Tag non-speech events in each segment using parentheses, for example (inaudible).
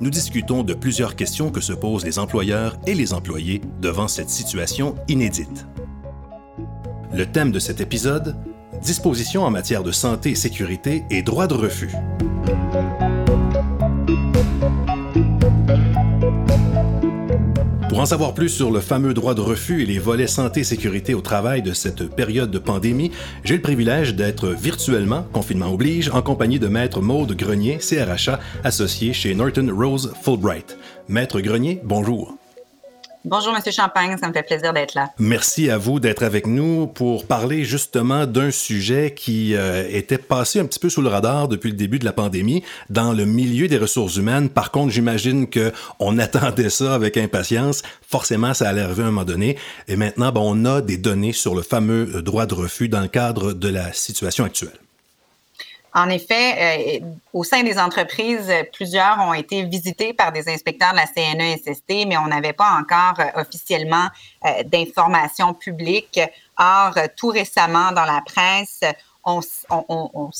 nous discutons de plusieurs questions que se posent les employeurs et les employés devant cette situation inédite. Le thème de cet épisode Dispositions en matière de santé et sécurité et droit de refus. Pour en savoir plus sur le fameux droit de refus et les volets santé et sécurité au travail de cette période de pandémie, j'ai le privilège d'être virtuellement, confinement oblige, en compagnie de Maître Maude Grenier, CRHA, associé chez Norton Rose Fulbright. Maître Grenier, bonjour. Bonjour, Monsieur Champagne, ça me fait plaisir d'être là. Merci à vous d'être avec nous pour parler justement d'un sujet qui euh, était passé un petit peu sous le radar depuis le début de la pandémie dans le milieu des ressources humaines. Par contre, j'imagine que on attendait ça avec impatience. Forcément, ça allait arriver à un moment donné. Et maintenant, ben, on a des données sur le fameux euh, droit de refus dans le cadre de la situation actuelle. En effet, euh, au sein des entreprises, plusieurs ont été visités par des inspecteurs de la CNESST, mais on n'avait pas encore euh, officiellement euh, d'informations publiques. Or, tout récemment, dans la presse, on, on,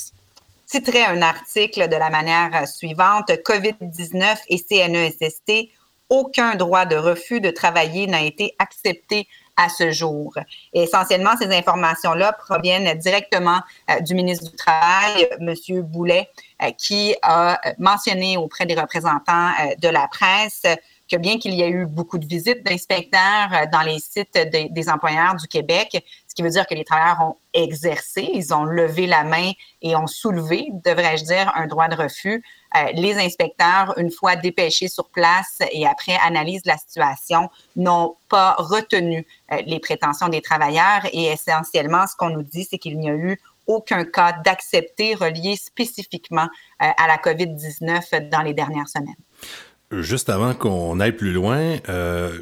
un article de la manière suivante, COVID-19 et CNESST, aucun droit de refus de travailler n'a été accepté à ce jour. Essentiellement, ces informations-là proviennent directement euh, du ministre du Travail, M. Boulet, euh, qui a mentionné auprès des représentants euh, de la presse que bien qu'il y ait eu beaucoup de visites d'inspecteurs dans les sites des employeurs du Québec, qui veut dire que les travailleurs ont exercé, ils ont levé la main et ont soulevé, devrais-je dire, un droit de refus. Euh, les inspecteurs, une fois dépêchés sur place et après analyse de la situation, n'ont pas retenu euh, les prétentions des travailleurs et essentiellement, ce qu'on nous dit, c'est qu'il n'y a eu aucun cas d'accepté relié spécifiquement euh, à la COVID-19 dans les dernières semaines. Juste avant qu'on aille plus loin,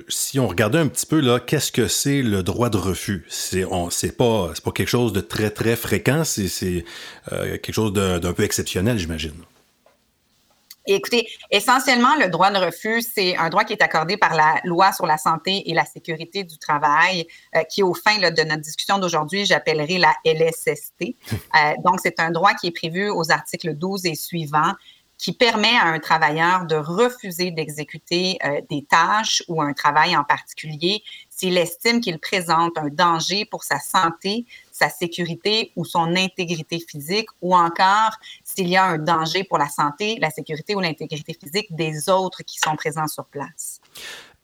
si on regardait un petit peu là, qu'est-ce que c'est le droit de refus? C'est on, c'est pas, c'est pas quelque chose de très très fréquent, c'est, c'est quelque chose d'un peu exceptionnel, j'imagine écoutez, essentiellement, le droit de refus, c'est un droit qui est accordé par la loi sur la santé et la sécurité du travail, euh, qui, au fin de notre discussion d'aujourd'hui, j'appellerai la LSST. (laughs) Euh, donc, c'est un droit qui est prévu aux articles 12 et suivants qui permet à un travailleur de refuser d'exécuter euh, des tâches ou un travail en particulier s'il estime qu'il présente un danger pour sa santé, sa sécurité ou son intégrité physique, ou encore s'il y a un danger pour la santé, la sécurité ou l'intégrité physique des autres qui sont présents sur place.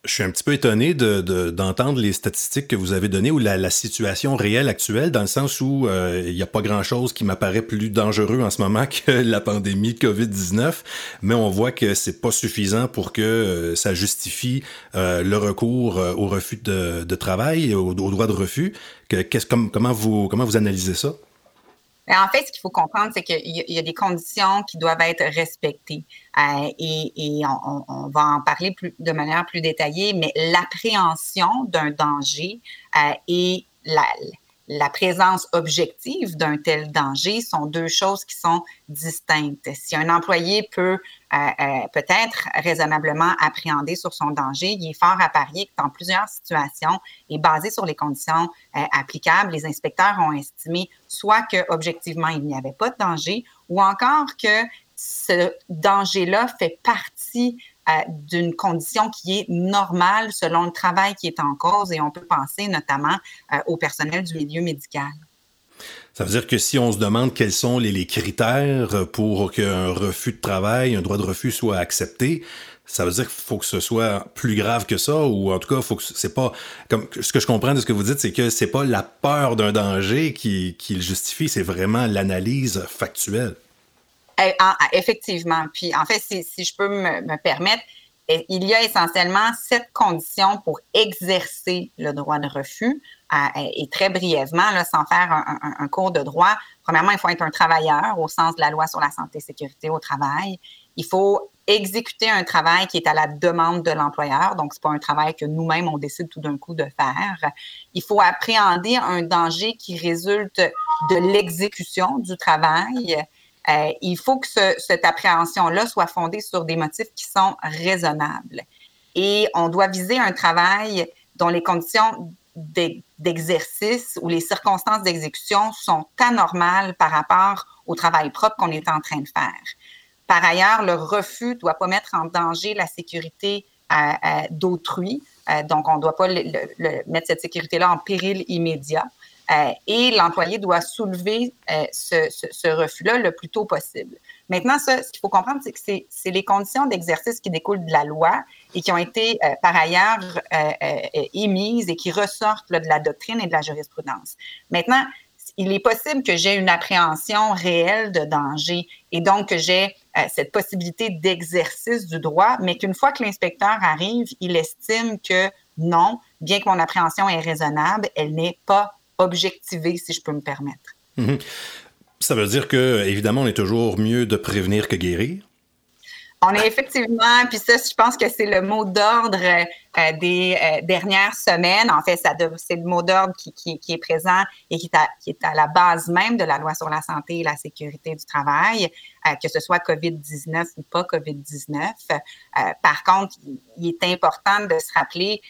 Je suis un petit peu étonné d'entendre les statistiques que vous avez données ou la, situation réelle actuelle, dans le sens où euh, il n'y a pas grand-chose qui m'apparaît plus dangereux en ce moment (laughs) que la pandémie de COVID-19, mais on voit que c'est pas suffisant pour que euh, ça justifie euh, le recours au refus de, travail, au, au, droit de refus. Que, comment, vous, comment vous analysez ça? En fait, ce qu'il faut comprendre, c'est qu'il y, a des conditions qui doivent être respectées. Euh, et, on, va en parler de manière plus détaillée, mais l'appréhension d'un danger euh, et la présence objective d'un tel danger sont deux choses qui sont distinctes. Si un employé peut euh, euh, peut-être raisonnablement appréhender sur son danger, il est fort à parier que dans plusieurs situations et basé sur les conditions euh, applicables, les inspecteurs ont estimé soit que objectivement il n'y avait pas de danger ou encore que ce danger-là fait partie d'une condition qui est normale selon le travail qui est en cause et on peut penser notamment euh, au personnel du milieu médical. Ça veut dire que si on se demande quels sont les, critères pour qu'un refus de travail, un droit de refus soit accepté, ça veut dire qu'il faut que ce soit plus grave que ça, ou en tout cas, faut que c'est pas comme ce que je comprends de ce que vous dites, c'est que c'est pas la peur d'un danger qui, qui le justifie, c'est vraiment l'analyse factuelle. Eh, effectivement. Puis, en fait, si, je peux me, permettre, eh, il y a essentiellement sept conditions pour exercer le droit de refus. Eh, et très brièvement, sans faire un, cours de droit, premièrement, il faut être un travailleur au sens de la loi sur la santé et sécurité au travail. Il faut exécuter un travail qui est à la demande de l'employeur. Donc, c'est pas un travail que nous-mêmes, on décide tout d'un coup de faire. Il faut appréhender un danger qui résulte de l'exécution du travail. Euh, il faut que cette appréhension-là soit fondée sur des motifs qui sont raisonnables. Et on doit viser un travail dont les conditions d'exercice ou les circonstances d'exécution sont anormales par rapport au travail propre qu'on est en train de faire. Par ailleurs, le refus ne doit pas mettre en danger la sécurité euh, euh, d'autrui. Donc, on ne doit pas mettre cette sécurité-là en péril immédiat. Et l'employé doit soulever ce, refus-là le plus tôt possible. Maintenant, ce qu'il faut comprendre, c'est que c'est les conditions d'exercice qui découlent de la loi et qui ont été par ailleurs émises et qui ressortent de la doctrine et de la jurisprudence. Maintenant, il est possible que j'ai une appréhension réelle de danger et donc que j'ai euh, cette possibilité d'exercice du droit, mais qu'une fois que l'inspecteur arrive, il estime que non, bien que mon appréhension est raisonnable, elle n'est pas objectivée, si je peux me permettre. Mhm. Ça veut dire que, évidemment, on est toujours mieux de prévenir que guérir? On est effectivement, puis ça, je pense que c'est le mot d'ordre euh, des euh, dernières semaines. En fait, c'est le mot d'ordre qui, est présent et qui est, à, la base même de la loi sur la santé et la sécurité du travail, euh, que ce soit COVID-19 ou pas COVID-19. par contre, il est important de se rappeler,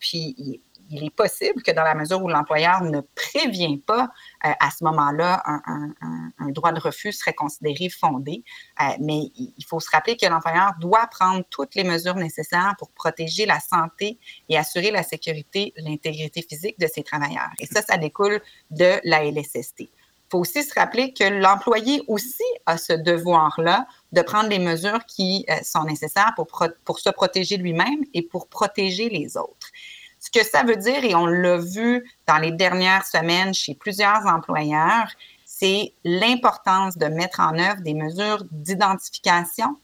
puis il est possible que dans la mesure où l'employeur ne prévient pas euh, à ce moment-là, un, droit de refus serait considéré fondé. Euh, mais il faut se rappeler que l'employeur doit prendre toutes les mesures nécessaires pour protéger la santé et assurer la sécurité, l'intégrité physique de ses travailleurs. Et ça, ça découle de la LSST. Il faut aussi se rappeler que l'employé aussi a ce devoir-là de prendre les mesures qui euh, sont nécessaires pour, pour se protéger lui-même et pour protéger les autres. Ce que ça veut dire, et on l'a vu dans les dernières semaines chez plusieurs employeurs, c'est l'importance de mettre en œuvre des mesures d'identification,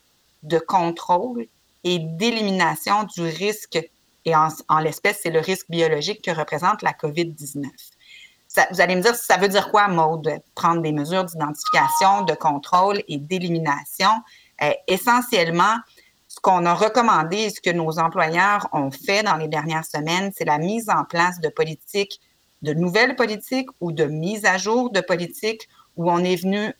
de contrôle et d'élimination du risque, et en, l'espèce, c'est le risque biologique que représente la COVID-19. vous allez me dire, ça veut dire quoi, Maude, prendre des mesures d'identification, de contrôle et d'élimination? Euh, essentiellement, qu'on a recommandé et ce que nos employeurs ont fait dans les dernières semaines, c'est la mise en place de politiques, de nouvelles politiques ou de mise à jour de politiques où on est venu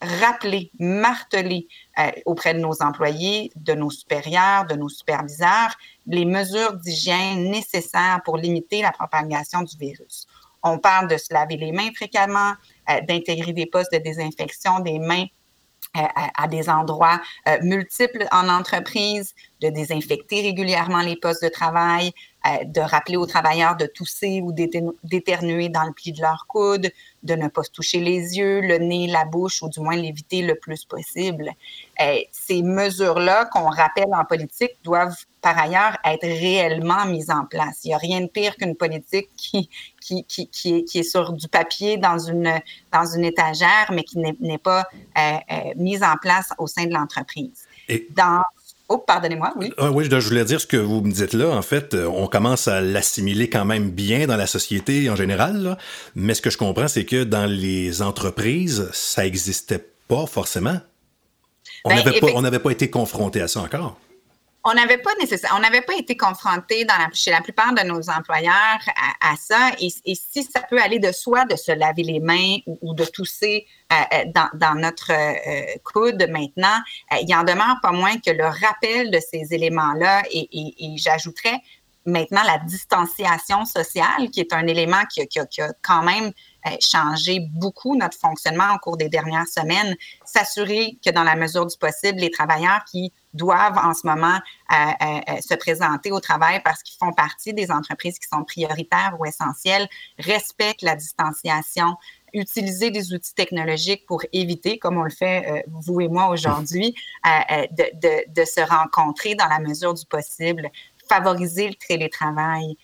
rappeler, marteler euh, auprès de nos employés, de nos supérieurs, de nos superviseurs, les mesures d'hygiène nécessaires pour limiter la propagation du virus. On parle de se laver les mains fréquemment, euh, d'intégrer des postes de désinfection des mains à, des endroits euh, multiples en entreprise, de désinfecter régulièrement les postes de travail, euh, de rappeler aux travailleurs de tousser ou d'éternuer dans le pli de leur coude, de ne pas se toucher les yeux, le nez, la bouche, ou du moins l'éviter le plus possible. Euh, ces mesures-là qu'on rappelle en politique doivent par ailleurs être réellement mises en place. Il n'y a rien de pire qu'une politique qui, qui, qui, qui, est, qui est sur du papier dans une, dans une étagère, mais qui n'est pas euh, euh, mise en place au sein de l'entreprise. Dans Oh, pardonnez-moi, oui. Ah, oui, je voulais dire ce que vous me dites là. En fait, euh, on commence à l'assimiler quand même bien dans la société en général. Mais ce que je comprends, c'est que dans les entreprises, ça n'existait pas forcément. On ben, n'avait pas, pas été confronté à ça encore on n'avait pas nécessaire, on n'avait pas été confronté dans chez la plupart de nos employeurs à, ça. Et, si ça peut aller de soi de se laver les mains ou, de tousser euh, euh, dans, notre euh, coude maintenant, il en demeure pas moins que le rappel de ces éléments-là et, j'ajouterais maintenant la distanciation sociale, qui est un élément qui, a quand même changé beaucoup notre fonctionnement au cours des dernières semaines, s'assurer que dans la mesure du possible, les travailleurs qui doivent en ce moment euh, euh, euh, se présenter au travail parce qu'ils font partie des entreprises qui sont prioritaires ou essentielles, respectent la distanciation, utiliser des outils technologiques pour éviter, comme on le fait vous et moi aujourd'hui, de, de, se rencontrer dans la mesure du possible, favoriser le télétravail,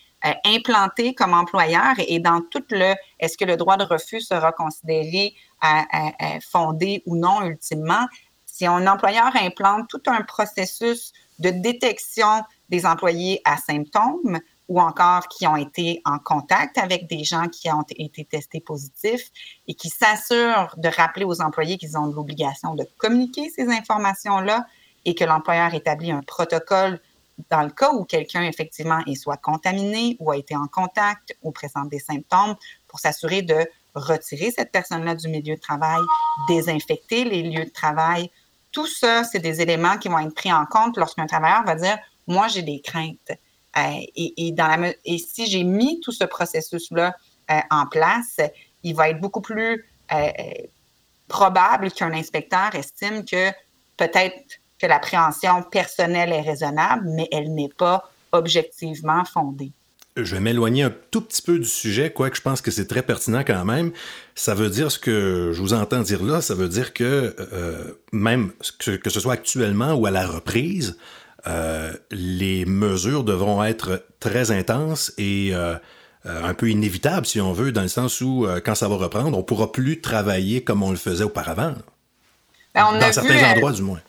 implanter comme employeur et dans tout le est-ce que le droit de refus sera considéré fondé ou non ultimement, si un employeur implante tout un processus de détection des employés à symptômes ou encore qui ont été en contact avec des gens qui ont été testés positifs et qui s'assure de rappeler aux employés qu'ils ont l'obligation de communiquer ces informations-là, et que l'employeur établit un protocole dans le cas où quelqu'un effectivement est soit contaminé ou a été en contact ou présente des symptômes pour s'assurer de retirer cette personne-là du milieu de travail, désinfecter les lieux de travail. Tout ça, c'est des éléments qui vont être pris en compte lorsqu'un travailleur va dire, moi, j'ai des craintes. Euh, et, si j'ai mis tout ce processus-là euh, en place, il va être beaucoup plus euh, probable qu'un inspecteur estime que peut-être que l'appréhension personnelle est raisonnable, mais elle n'est pas objectivement fondée. Je vais m'éloigner un tout petit peu du sujet, quoique je pense que c'est très pertinent quand même. Ça veut dire ce que je vous entends dire là, ça veut dire que euh, même que, ce soit actuellement ou à la reprise, euh, les mesures devront être très intenses et euh, un peu inévitables, si on veut, dans le sens où, quand ça va reprendre, on ne pourra plus travailler comme on le faisait auparavant. Ben, dans certains endroits, du moins.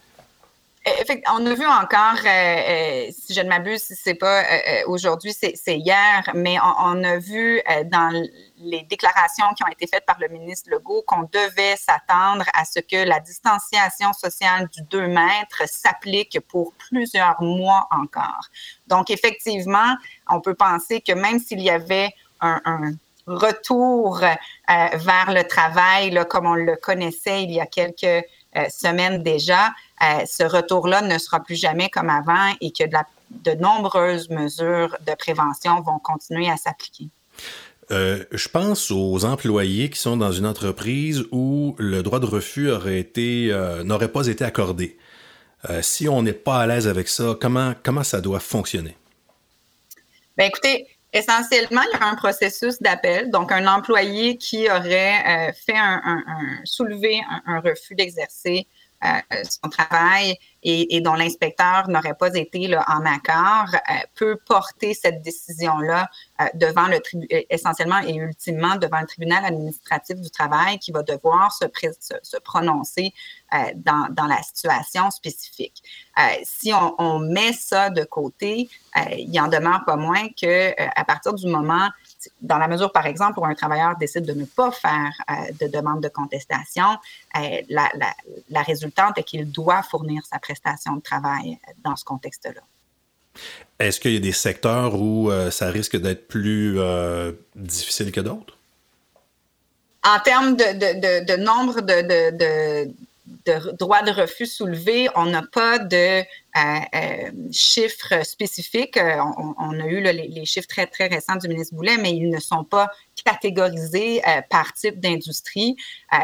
On a vu encore, euh, euh, si je ne m'abuse, c'est pas euh, aujourd'hui, c'est hier, mais on, a vu dans les déclarations qui ont été faites par le ministre Legault qu'on devait s'attendre à ce que la distanciation sociale du 2 mètres s'applique pour plusieurs mois encore. Donc, effectivement, on peut penser que même s'il y avait un, retour vers le travail, comme on le connaissait il y a quelques semaines déjà, euh, ce retour-là ne sera plus jamais comme avant et que de, nombreuses mesures de prévention vont continuer à s'appliquer. Euh, je pense aux employés qui sont dans une entreprise où le droit de refus aurait été euh, n'aurait pas été accordé. si on n'est pas à l'aise avec ça, comment, comment ça doit fonctionner? Bien, écoutez, essentiellement, il y a un processus d'appel. Donc, un employé qui aurait fait un, soulevé un refus d'exercer euh, son travail et, dont l'inspecteur n'aurait pas été en accord euh, peut porter cette décision-là euh, devant le tribunal, essentiellement et ultimement devant le tribunal administratif du travail qui va devoir se, prononcer dans, dans, la situation spécifique. si on, on, met ça de côté, il en demeure pas moins que à partir du moment dans la mesure, par exemple, où un travailleur décide de ne pas faire euh, de demande de contestation, euh, la, résultante est qu'il doit fournir sa prestation de travail dans ce contexte-là. Est-ce qu'il y a des secteurs où euh, ça risque d'être plus difficile que d'autres? En termes de, nombre de, de droits de refus soulevés, on n'a pas de euh, euh, chiffres spécifiques. Euh, on, a eu les, chiffres très, très récents du ministre Boulet, mais ils ne sont pas catégorisés par type d'industrie.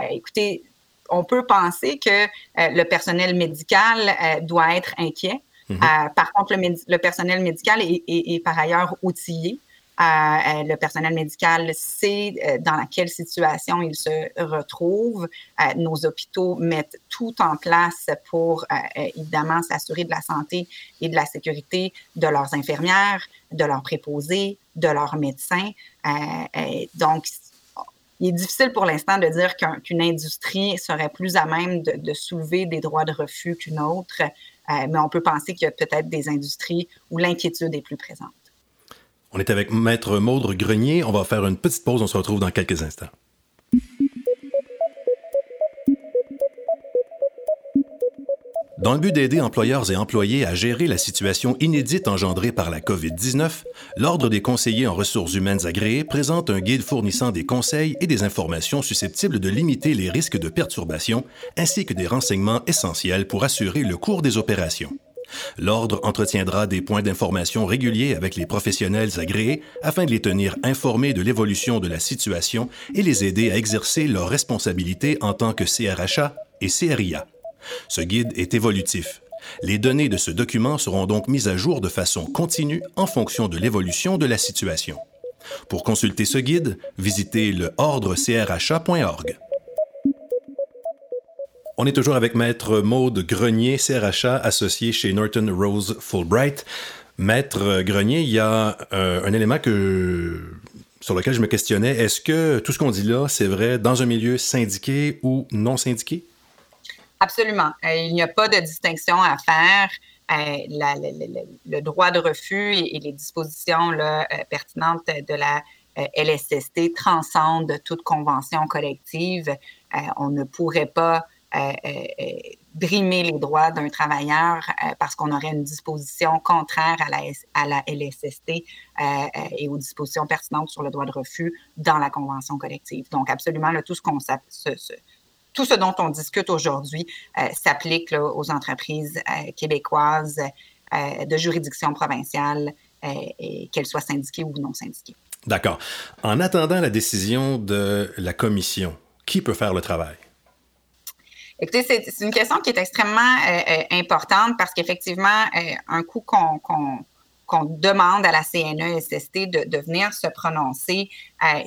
écoutez, on peut penser que le personnel médical doit être inquiet. Mm-hmm. par contre, le, personnel médical est, par ailleurs outillé euh, le personnel médical sait euh, dans quelle situation il se retrouve. Euh, nos hôpitaux mettent tout en place pour évidemment s'assurer de la santé et de la sécurité de leurs infirmières, de leurs préposés, de leurs médecins. donc, il est difficile pour l'instant de dire qu'une industrie serait plus à même de, soulever des droits de refus qu'une autre, mais on peut penser qu'il y a peut-être des industries où l'inquiétude est plus présente. On est avec Maître Maudre Grenier. On va faire une petite pause. On se retrouve dans quelques instants. Dans le but d'aider employeurs et employés à gérer la situation inédite engendrée par la COVID-19, l'Ordre des conseillers en ressources humaines agréés présente un guide fournissant des conseils et des informations susceptibles de limiter les risques de perturbation, ainsi que des renseignements essentiels pour assurer le cours des opérations. L'Ordre entretiendra des points d'information réguliers avec les professionnels agréés afin de les tenir informés de l'évolution de la situation et les aider à exercer leurs responsabilités en tant que CRHA et CRIA. Ce guide est évolutif. Les données de ce document seront donc mises à jour de façon continue en fonction de l'évolution de la situation. Pour consulter ce guide, visitez le ordrecrha.org. On est toujours avec Maître Maude Grenier, CRHA, associé chez Norton Rose Fulbright. Maître Grenier, il y a euh, un élément que, sur lequel je me questionnais. Est-ce que tout ce qu'on dit là, c'est vrai dans un milieu syndiqué ou non syndiqué? Absolument. Euh, il n'y a pas de distinction à faire. Euh, le droit de refus et, les dispositions pertinentes de la LSST transcendent toute convention collective. on ne pourrait pas brimer les droits d'un travailleur parce qu'on aurait une disposition contraire à la, à la LSST et aux dispositions pertinentes sur le droit de refus dans la convention collective. Donc, absolument, tout ce tout ce dont on discute aujourd'hui s'applique aux entreprises québécoises de juridiction provinciale, qu'elles soient syndiquées ou non syndiquées. D'accord. En attendant la décision de la commission, qui peut faire le travail? Écoutez, c'est une question qui est extrêmement euh, euh, importante parce qu'effectivement, euh, un coup qu'on demande à la CNESST de, de venir se prononcer,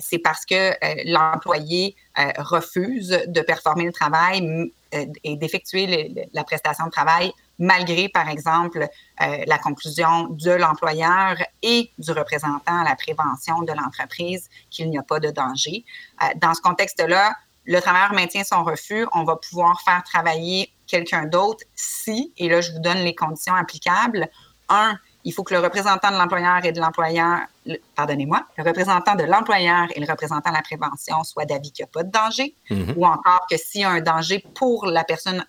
c'est parce que l'employé refuse de performer le travail et d'effectuer la prestation de travail malgré, par exemple, la conclusion de l'employeur et du représentant à la prévention de l'entreprise qu'il n'y a pas de danger. dans ce contexte-là, le travailleur maintient son refus, on va pouvoir faire travailler quelqu'un d'autre si, et là je vous donne les conditions applicables, un, il faut que le représentant de l'employeur et de l'employeur, pardonnez-moi, le représentant de l'employeur et le représentant de la prévention soient d'avis qu'il n'y a pas de danger, mm-hmm. ou encore que s'il y a un danger pour la personne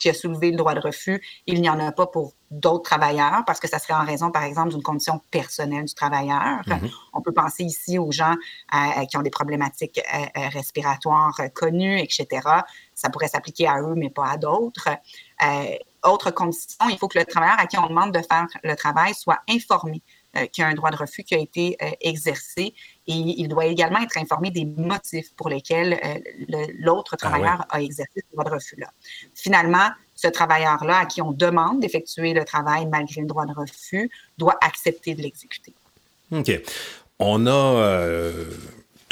qui a soulevé le droit de refus, il n'y en a pas pour d'autres travailleurs parce que ça serait en raison, par exemple, d'une condition personnelle du travailleur. Mhm. On peut penser ici aux gens euh, qui ont des problématiques euh, euh, respiratoires connues, etc. Ça pourrait s'appliquer à eux, mais pas à d'autres. autre condition, il faut que le travailleur à qui on demande de faire le travail soit informé euh, qu'il y a un droit de refus qui a été euh, exercé et il doit également être informé des motifs pour lesquels euh, l'autre ah travailleur a exercé ce droit de refus-là. Finalement, ce travailleur-là à qui on demande d'effectuer le travail malgré le droit de refus doit accepter de l'exécuter. OK. On a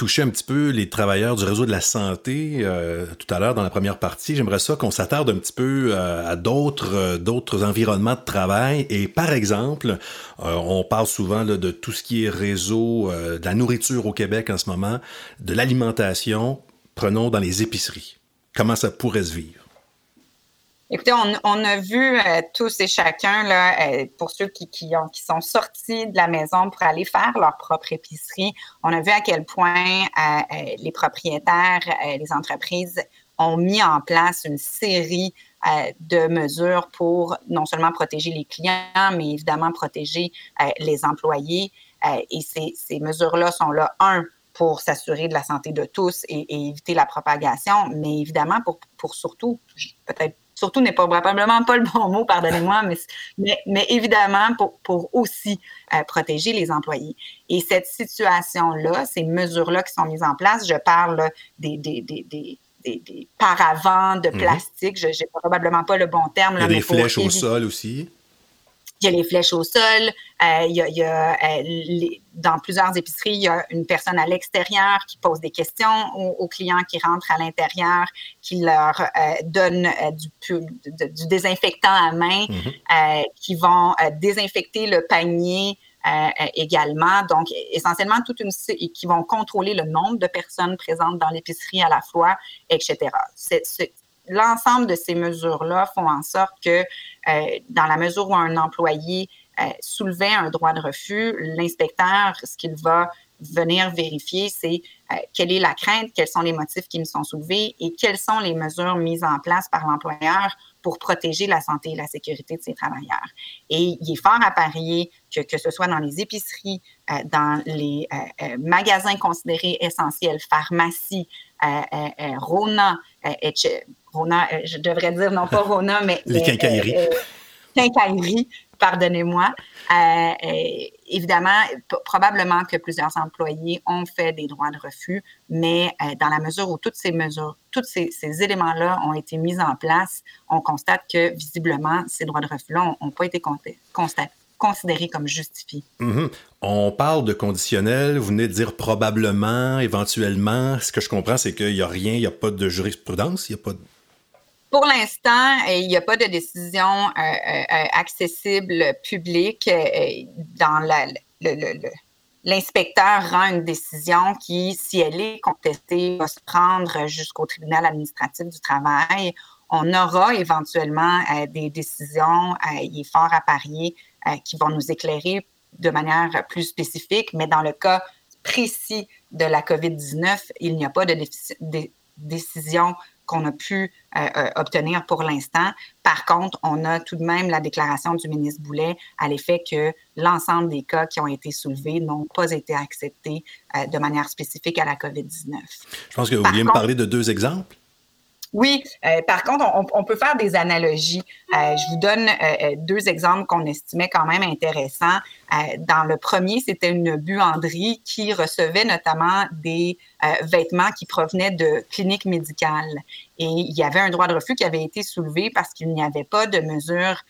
toucher un petit peu les travailleurs du réseau de la santé euh, tout à l'heure dans la première partie. J'aimerais ça qu'on s'attarde un petit peu euh, à d'autres euh, d'autres environnements de travail. Et par exemple, on parle souvent de tout ce qui est réseau de la nourriture au Québec en ce moment, de l'alimentation. Prenons dans les épiceries. Comment ça pourrait se vivre? Écoutez, on, a vu euh, tous et chacun, là, euh, pour ceux qui, qui, ont, qui sont sortis de la maison pour aller faire leur propre épicerie, on a vu à quel point euh, les propriétaires, les entreprises ont mis en place une série de mesures pour non seulement protéger les clients, mais évidemment protéger les employés. et ces, ces mesures-là sont là, un, pour s'assurer de la santé de tous et, et, éviter la propagation, mais évidemment pour, pour surtout, peut-être surtout n'est pas probablement pas le bon mot, pardonnez-moi, (laughs) mais, mais, évidemment pour, pour aussi euh, protéger les employés. Et cette situation-là, ces mesures-là qui sont mises en place, je parle des, des, des, des des, paravents de mhm. plastique. Je n'ai probablement pas le bon terme. Là, Il y a des flèches au sol aussi il y a les flèches au sol, euh, il y a, euh, dans plusieurs épiceries, il y a une personne à l'extérieur qui pose des questions aux, clients qui rentrent à l'intérieur, qui leur euh, donne du, du, désinfectant à main, mm-hmm. qui vont désinfecter le panier également. Donc, essentiellement, toute une qui vont contrôler le nombre de personnes présentes dans l'épicerie à la fois, etc. L'ensemble de ces mesures-là font en sorte que, euh, dans la mesure où un employé euh, soulevait un droit de refus, l'inspecteur, ce qu'il va venir vérifier, c'est euh, quelle est la crainte, quels sont les motifs qui me sont soulevés et quelles sont les mesures mises en place par l'employeur pour protéger la santé et la sécurité de ses travailleurs. Et il est fort à parier que, que ce soit dans les épiceries, dans les magasins considérés essentiels, pharmacies, Rona, etc., Rona, euh, je devrais dire non pas Rona, mais. (laughs) Les quincailleries. Euh, euh, quincailleries, pardonnez-moi. évidemment, probablement que plusieurs employés ont fait des droits de refus, mais dans la mesure où toutes ces mesures, tous ces, éléments-là ont été mis en place, on constate que visiblement, ces droits de refus-là n'ont pas été constatés considérés comme justifiés. Mm-hmm. On parle de conditionnel, vous venez de dire probablement, éventuellement. Ce que je comprends, c'est qu'il n'y a rien, il n'y a pas de jurisprudence, il n'y a pas de pour l'instant, euh, il n'y a pas de décision euh, euh, accessible publique dans la, l'inspecteur rend une décision qui, si elle est contestée, va se prendre jusqu'au tribunal administratif du travail. On aura éventuellement des décisions, il est fort à parier, qui vont nous éclairer de manière plus spécifique, mais dans le cas précis de la COVID-19, il n'y a pas de décision qu'on a pu obtenir pour l'instant. Par contre, on a tout de même la déclaration du ministre Boulet à l'effet que l'ensemble des cas qui ont été soulevés n'ont pas été acceptés de manière spécifique à la COVID-19. Je pense que vous vouliez me parler de deux exemples? Oui, euh, par contre, on, peut faire des analogies. Euh, je vous donne euh, deux exemples qu'on estimait quand même intéressants. dans le premier, c'était une buanderie qui recevait notamment des vêtements qui provenaient de cliniques médicales. Et il y avait un droit de refus qui avait été soulevé parce qu'il n'y avait pas de mesures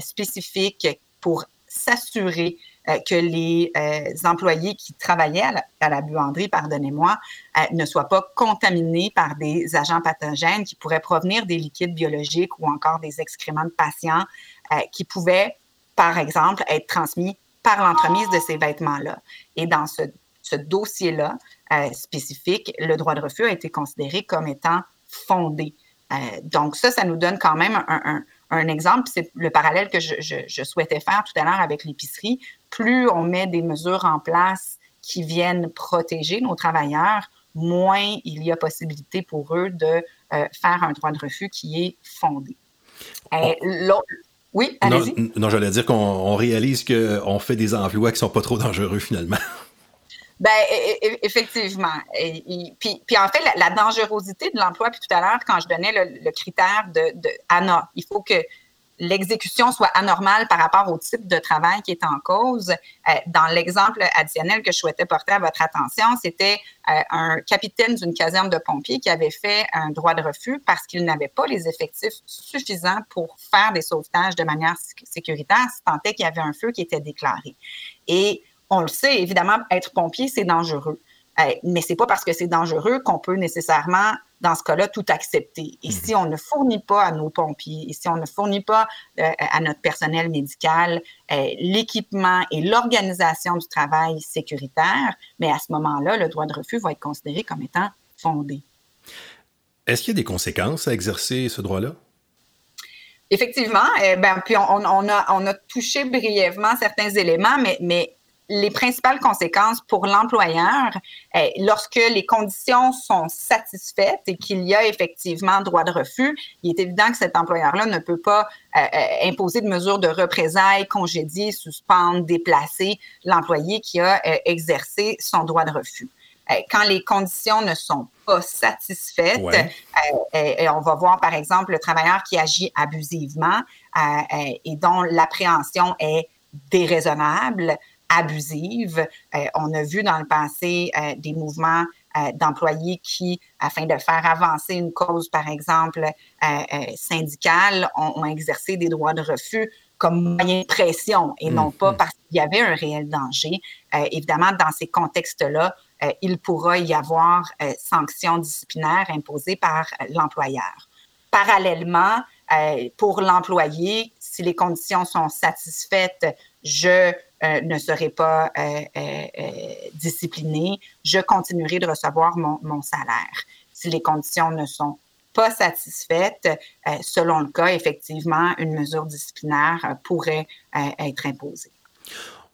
spécifiques pour s'assurer que les euh, employés qui travaillaient à la, buanderie, pardonnez-moi, euh, ne soient pas contaminés par des agents pathogènes qui pourraient provenir des liquides biologiques ou encore des excréments de patients qui pouvaient, par exemple, être transmis par l'entremise de ces vêtements-là. Et dans ce, dossier-là spécifique, le droit de refus a été considéré comme étant fondé. donc ça, ça nous donne quand même un exemple, c'est le parallèle que je, souhaitais faire tout à l'heure avec l'épicerie. Plus on met des mesures en place qui viennent protéger nos travailleurs, moins il y a possibilité pour eux de euh, faire un droit de refus qui est fondé. oui, allez-y. Non, non j'allais dire qu'on réalise qu'on fait des emplois qui sont pas trop dangereux finalement. Ben, effectivement. Puis, puis, en fait, la, dangerosité de l'emploi, puis tout à l'heure, quand je donnais le, critère de, de il faut que l'exécution soit anormale par rapport au type de travail qui est en cause. Euh, dans l'exemple additionnel que je souhaitais porter à votre attention, c'était euh, un capitaine d'une caserne de pompiers qui avait fait un droit de refus parce qu'il n'avait pas les effectifs suffisants pour faire des sauvetages de manière sécuritaire, si tant est qu'il y avait un feu qui était déclaré. Et on le sait, évidemment, être pompier, c'est dangereux. Euh, mais c'est pas parce que c'est dangereux qu'on peut nécessairement, dans ce cas-là, tout accepter. Et mhm. si on ne fournit pas à nos pompiers, et si on ne fournit pas euh, à notre personnel médical euh, l'équipement et l'organisation du travail sécuritaire, mais à ce moment-là, le droit de refus va être considéré comme étant fondé. Est-ce qu'il y a des conséquences à exercer ce droit-là? Effectivement, ben, puis on, a, on a touché brièvement certains éléments, mais, mais les principales conséquences pour l'employeur, eh, lorsque les conditions sont satisfaites et qu'il y a effectivement droit de refus, il est évident que cet employeur-là ne peut pas euh, euh, imposer de mesures de représailles, congédier, suspendre, déplacer l'employé qui a euh, exercé son droit de refus. quand les conditions ne sont pas satisfaites, et on va voir par exemple le travailleur qui agit abusivement et dont l'appréhension est déraisonnable, abusive. Euh, on a vu dans le passé euh, des mouvements euh, d'employés qui, afin de faire avancer une cause, par exemple, syndicale, ont, exercé des droits de refus comme moyen de pression et non pas mm-hmm. parce qu'il y avait un réel danger. évidemment, dans ces contextes-là, il pourra y avoir sanctions disciplinaires imposées par l'employeur. Parallèlement, pour l'employé, si les conditions sont satisfaites, je euh, ne serai pas euh, euh, discipliné, je continuerai de recevoir mon, salaire. Si les conditions ne sont pas satisfaites, selon le cas, effectivement, une mesure disciplinaire pourrait être imposée.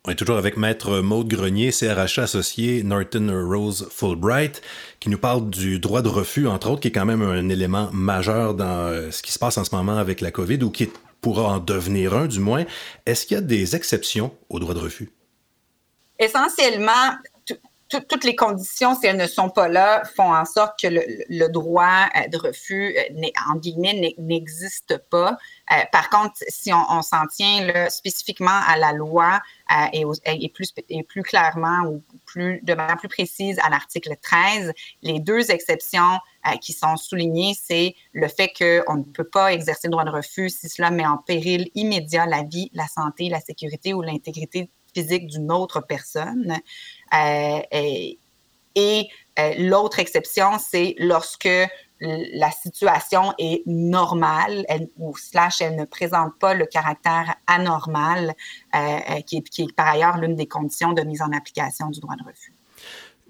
On est toujours avec Maître Maude Grenier, CRH associé Norton Rose Fulbright, qui nous parle du droit de refus, entre autres, qui est quand même un élément majeur dans ce qui se passe en ce moment avec la COVID ou qui est pourra en devenir un du moins. Est-ce qu'il y a des exceptions au droit de refus? Essentiellement, toutes les conditions, si elles ne sont pas là, font en sorte que le, droit euh, de refus, euh, en guillemets, n'existe pas. Euh, par contre, si on, s'en tient spécifiquement à la loi et, plus clairement ou plus, de manière plus précise à l'article 13, les deux exceptions qui sont soulignées, c'est le fait qu'on ne peut pas exercer le droit de refus si cela met en péril immédiat la vie, la santé, la sécurité ou l'intégrité physique d'une autre personne. Euh, et, euh, l'autre exception, c'est lorsque la situation est normale ou slash elle ne présente pas le caractère anormal, euh, qui, est, qui, est, par ailleurs l'une des conditions de mise en application du droit de refus.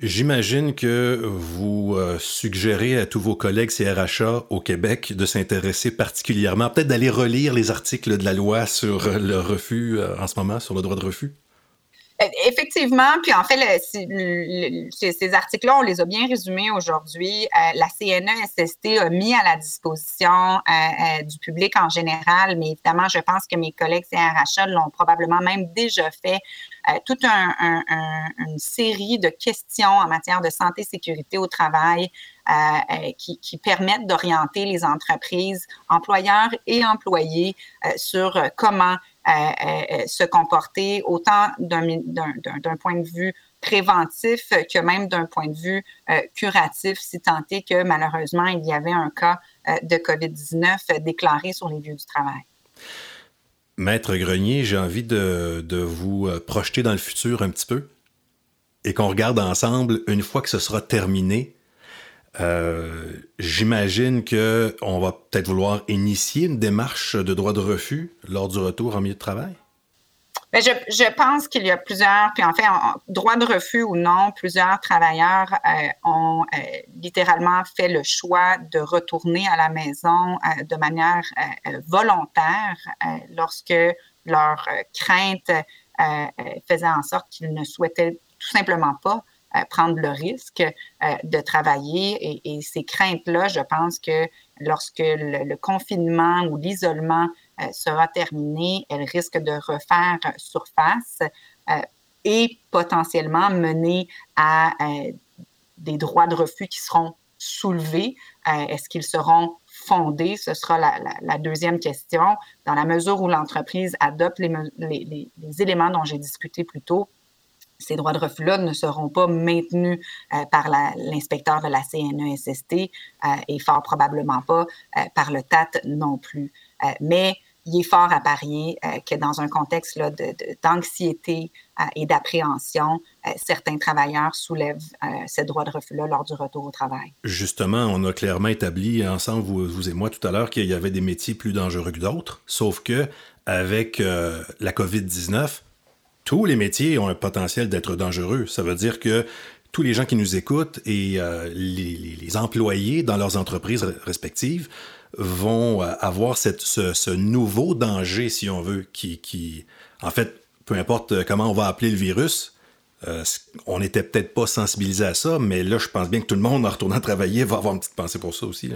J'imagine que vous suggérez à tous vos collègues CRHA au Québec de s'intéresser particulièrement, peut-être d'aller relire les articles de la loi sur le refus en ce moment, sur le droit de refus? Euh, effectivement, puis en fait, ces, articles-là, on les a bien résumés aujourd'hui. Euh, la CNESST a mis à la disposition euh, du public en général, mais évidemment, je pense que mes collègues CRHA l'ont probablement même déjà fait, toute une série de questions en matière de santé sécurité au travail qui, permettent d'orienter les entreprises, employeurs et employés sur comment se comporter autant d'un point de vue préventif que même d'un point de vue euh, curatif, si tant est que malheureusement il y avait un cas euh, de COVID-19 déclaré sur les lieux du travail. Maître Grenier, j'ai envie de, de, vous euh, projeter dans le futur un petit peu et qu'on regarde ensemble une fois que ce sera terminé euh, j'imagine qu'on va peut-être vouloir initier une démarche de droit de refus lors du retour en milieu de travail? Ben, je, pense qu'il y a plusieurs, puis en fait, droit de refus ou non, plusieurs travailleurs euh, ont euh, littéralement fait le choix de retourner à la maison de manière volontaire lorsque leur crainte faisait en sorte qu'ils ne souhaitaient tout simplement pas prendre le risque euh, de travailler. Et, ces craintes-là, je pense que lorsque le, confinement ou l'isolement euh, sera terminé, elles risquent de refaire surface et potentiellement mener à des droits de refus qui seront soulevés. Est-ce qu'ils seront fondés? Ce sera la, deuxième question. Dans la mesure où l'entreprise adopte les éléments dont j'ai discuté plus tôt, ces droits de refus-là ne seront pas maintenus euh, par l'inspecteur de la CNESST euh, et fort probablement pas euh, par le TAT non plus. mais il est fort à parier que dans un contexte d'anxiété et d'appréhension, certains travailleurs soulèvent ces droits de refus-là lors du retour au travail. Justement, on a clairement établi ensemble, vous, vous et moi tout à l'heure, qu'il y avait des métiers plus dangereux que d'autres, sauf que avec la COVID-19, tous les métiers ont un potentiel d'être dangereux. Ça veut dire que tous les gens qui nous écoutent et euh, les, employés dans leurs entreprises respectives vont euh, avoir ce, nouveau danger, si on veut, qui, en fait, peu importe comment on va appeler le virus, euh, on n'était peut-être pas sensibilisé à ça, mais là, je pense bien que tout le monde, en retournant travailler, va avoir une petite pensée pour ça aussi.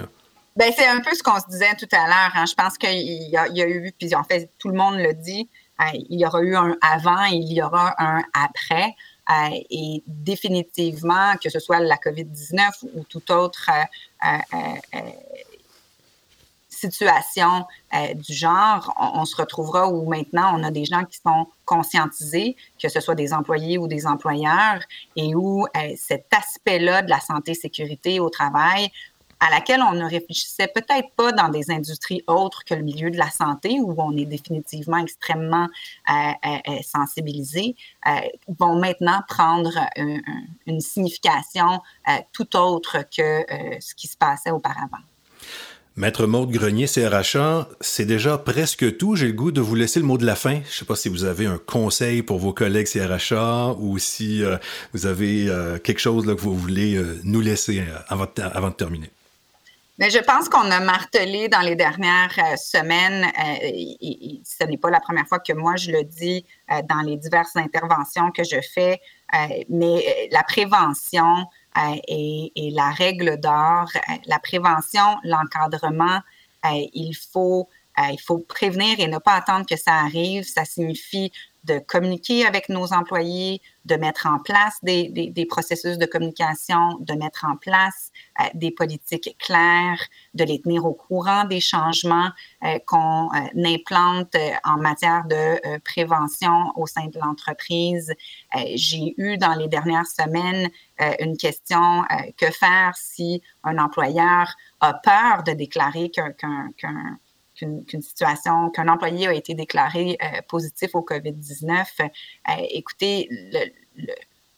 Ben, c'est un peu ce qu'on se disait tout à l'heure. Hein. Je pense qu'il y, y, a eu, puis en fait, tout le monde le dit, il y aura eu un avant et il y aura un après. Euh, et définitivement, que ce soit la COVID-19 ou toute autre euh, euh, situation du genre, on, se retrouvera où maintenant on a des gens qui sont conscientisés, que ce soit des employés ou des employeurs, et où cet aspect-là de la santé sécurité au travail à laquelle on ne réfléchissait peut-être pas dans des industries autres que le milieu de la santé, où on est définitivement extrêmement euh, euh, euh sensibilisé, vont maintenant prendre une signification tout autre que ce qui se passait auparavant. Maître Maude Grenier, CRHA, c'est déjà presque tout. J'ai le goût de vous laisser le mot de la fin. Je ne sais pas si vous avez un conseil pour vos collègues CRHA ou si vous avez quelque chose que vous voulez nous laisser avant de terminer. Mais je pense qu'on a martelé dans les dernières euh, semaines, euh, et, ce n'est pas la première fois que moi je le dis euh, dans les diverses interventions que je fais, mais la prévention et, la règle d'or, la prévention, l'encadrement, il faut il faut prévenir et ne pas attendre que ça arrive. Ça signifie de communiquer avec nos employés, de mettre en place des, des, processus de communication, de mettre en place euh, des politiques claires, de les tenir au courant des changements euh, qu'on euh, implante en matière de prévention au sein de l'entreprise. J'ai eu dans les dernières semaines une question, que faire si un employeur a peur de déclarer qu'un qu'une situation, qu'un employé a été déclaré euh, positif au COVID-19, euh, écoutez,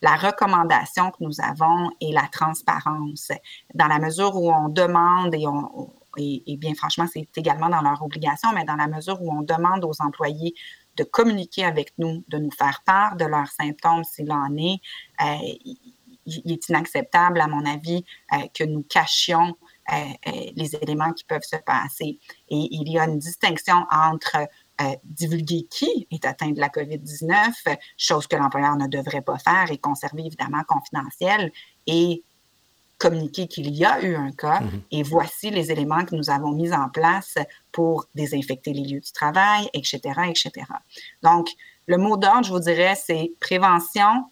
la recommandation que nous avons est la transparence. Dans la mesure où on demande et bien franchement, c'est également dans leur obligation, mais dans la mesure où on demande aux employés de communiquer avec nous, de nous faire part de leurs symptômes s'il en est, euh, il est inacceptable, à mon avis, que nous cachions euh, euh, les éléments qui peuvent se passer. Et il y a une distinction entre divulguer qui est atteint de la COVID-19, chose que l'employeur ne devrait pas faire et conserver évidemment confidentiel et communiquer qu'il y a eu un cas mhm. et voici les éléments que nous avons mis en place pour désinfecter les lieux du travail, etc., etc. Donc, le mot d'ordre, je vous dirais, c'est prévention,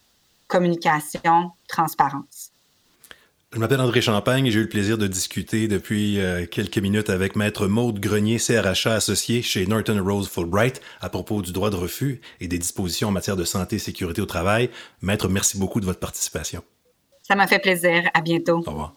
communication, transparence. Je m'appelle André Champagne et j'ai eu le plaisir de discuter depuis euh, quelques minutes avec Maître Maude Grenier, CRHA associé chez Norton Rose Fulbright à propos du droit de refus et des dispositions en matière de santé et sécurité au travail. Maître, merci beaucoup de votre participation. Ça m'a fait plaisir. À bientôt. Au revoir.